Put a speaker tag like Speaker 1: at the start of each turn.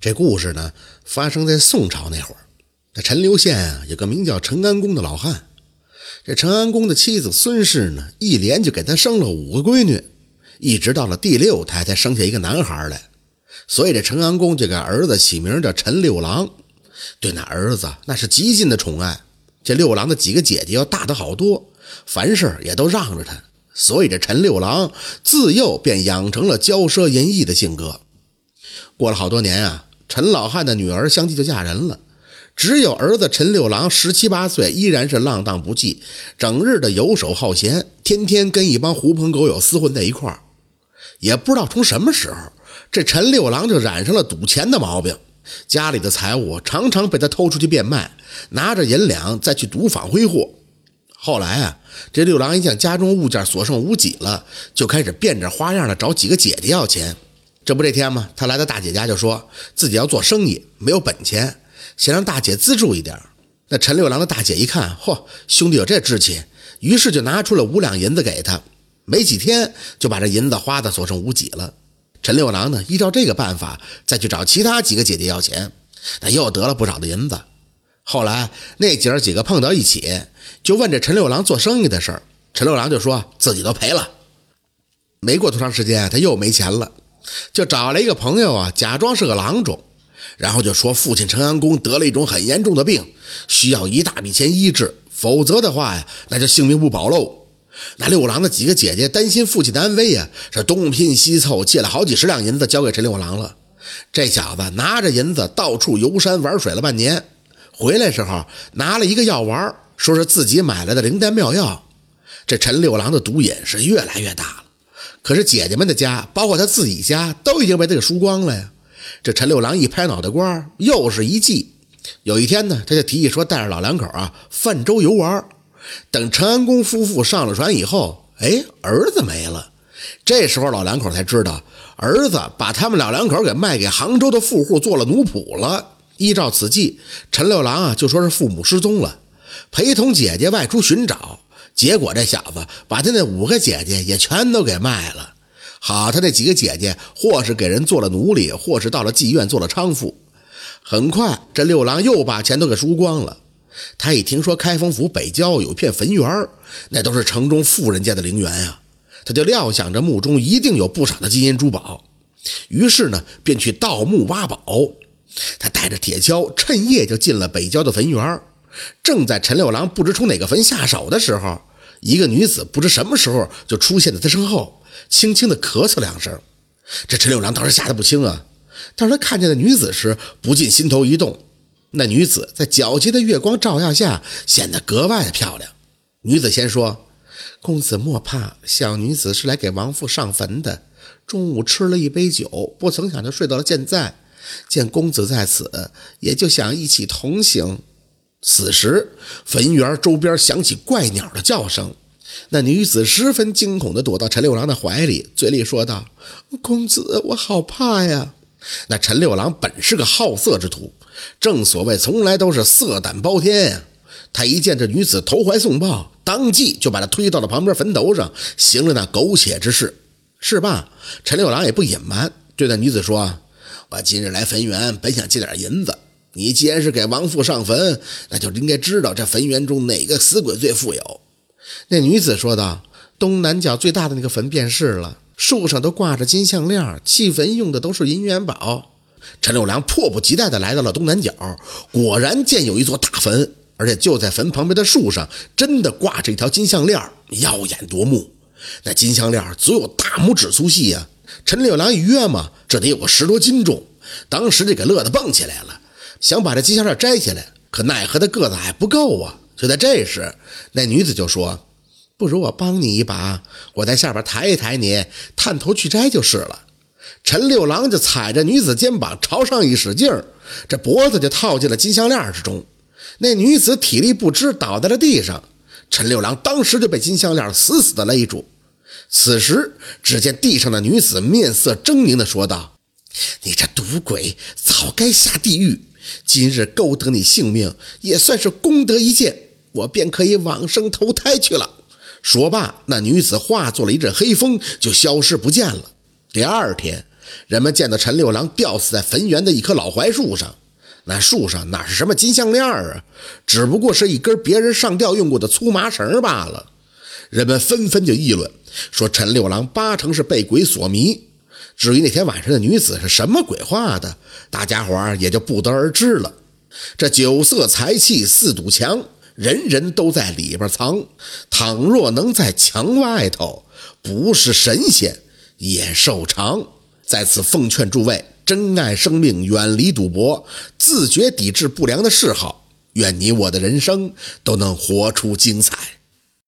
Speaker 1: 这故事呢，发生在宋朝那会儿。在陈留县啊，有个名叫陈安公的老汉。这陈安公的妻子孙氏呢，一连就给他生了五个闺女，一直到了第六胎才生下一个男孩来。所以这陈安公就给儿子起名叫陈六郎，对那儿子那是极尽的宠爱。这六郎的几个姐姐要大的好多，凡事也都让着他。所以这陈六郎自幼便养成了骄奢淫逸的性格。过了好多年啊。陈老汉的女儿相继就嫁人了，只有儿子陈六郎十七八岁，依然是浪荡不羁，整日的游手好闲，天天跟一帮狐朋狗友厮混在一块儿。也不知道从什么时候，这陈六郎就染上了赌钱的毛病，家里的财物常常被他偷出去变卖，拿着银两再去赌坊挥霍。后来啊，这六郎一见家中物件所剩无几了，就开始变着花样的找几个姐姐要钱。这不这天吗？他来到大姐家，就说自己要做生意，没有本钱，想让大姐资助一点。那陈六郎的大姐一看，嚯，兄弟有这志气，于是就拿出了五两银子给他。没几天就把这银子花的所剩无几了。陈六郎呢，依照这个办法再去找其他几个姐姐要钱，那又得了不少的银子。后来那姐儿几个碰到一起，就问这陈六郎做生意的事儿。陈六郎就说自己都赔了。没过多长时间，他又没钱了。就找了一个朋友啊，假装是个郎中，然后就说父亲陈安公得了一种很严重的病，需要一大笔钱医治，否则的话呀，那就性命不保喽。那六郎的几个姐姐担心父亲的安危啊，是东拼西凑借了好几十两银子交给陈六郎了。这小子拿着银子到处游山玩水了半年，回来时候拿了一个药丸，说是自己买来的灵丹妙药。这陈六郎的毒瘾是越来越大。可是姐姐们的家，包括他自己家，都已经被他给输光了呀。这陈六郎一拍脑袋瓜，又是一计。有一天呢，他就提议说，带着老两口啊泛舟游玩。等陈安公夫妇上了船以后，哎，儿子没了。这时候老两口才知道，儿子把他们老两口给卖给杭州的富户做了奴仆了。依照此计，陈六郎啊就说是父母失踪了，陪同姐姐外出寻找。结果这小子把他那五个姐姐也全都给卖了。好，他那几个姐姐或是给人做了奴隶，或是到了妓院做了娼妇。很快，这六郎又把钱都给输光了。他一听说开封府北郊有片坟园，那都是城中富人家的陵园呀，他就料想着墓中一定有不少的金银珠宝，于是呢，便去盗墓挖宝。他带着铁锹，趁夜就进了北郊的坟园。正在陈六郎不知从哪个坟下手的时候，一个女子不知什么时候就出现在他身后，轻轻地咳嗽两声。这陈六郎当时吓得不轻啊！但是他看见那女子时，不禁心头一动。那女子在皎洁的月光照耀下，显得格外的漂亮。女子先说：“公子莫怕，小女子是来给王父上坟的。中午吃了一杯酒，不曾想就睡到了现在。见公子在此，也就想一起同行。”此时，坟园周边响起怪鸟的叫声。那女子十分惊恐地躲到陈六郎的怀里，嘴里说道：“公子，我好怕呀！”那陈六郎本是个好色之徒，正所谓从来都是色胆包天呀。他一见这女子投怀送抱，当即就把她推到了旁边坟头上，行了那苟且之事。是罢，陈六郎也不隐瞒，对那女子说：“我今日来坟园，本想借点银子。”你既然是给王父上坟，那就应该知道这坟园中哪个死鬼最富有。那女子说道：“东南角最大的那个坟便是了，树上都挂着金项链，砌坟用的都是银元宝。”陈六郎迫不及待地来到了东南角，果然见有一座大坟，而且就在坟旁边的树上，真的挂着一条金项链，耀眼夺目。那金项链足有大拇指粗细呀！陈六郎一约嘛，这得有个十多斤重，当时就给乐得蹦起来了。想把这金项链摘下来，可奈何他个子还不够啊！就在这时，那女子就说：“不如我帮你一把，我在下边抬一抬你，探头去摘就是了。”陈六郎就踩着女子肩膀朝上一使劲儿，这脖子就套进了金项链之中。那女子体力不支，倒在了地上。陈六郎当时就被金项链死死的勒住。此时，只见地上的女子面色狰狞的说道：“你这赌鬼，早该下地狱！”今日勾得你性命，也算是功德一件，我便可以往生投胎去了。说罢，那女子化作了一阵黑风，就消失不见了。第二天，人们见到陈六郎吊死在坟园的一棵老槐树上，那树上哪是什么金项链啊，只不过是一根别人上吊用过的粗麻绳罢了。人们纷纷就议论说，陈六郎八成是被鬼所迷。至于那天晚上的女子是什么鬼画的，大家伙儿也就不得而知了。这酒色财气四堵墙，人人都在里边藏。倘若能在墙外头，不是神仙也寿长。在此奉劝诸位，珍爱生命，远离赌博，自觉抵制不良的嗜好。愿你我的人生都能活出精彩。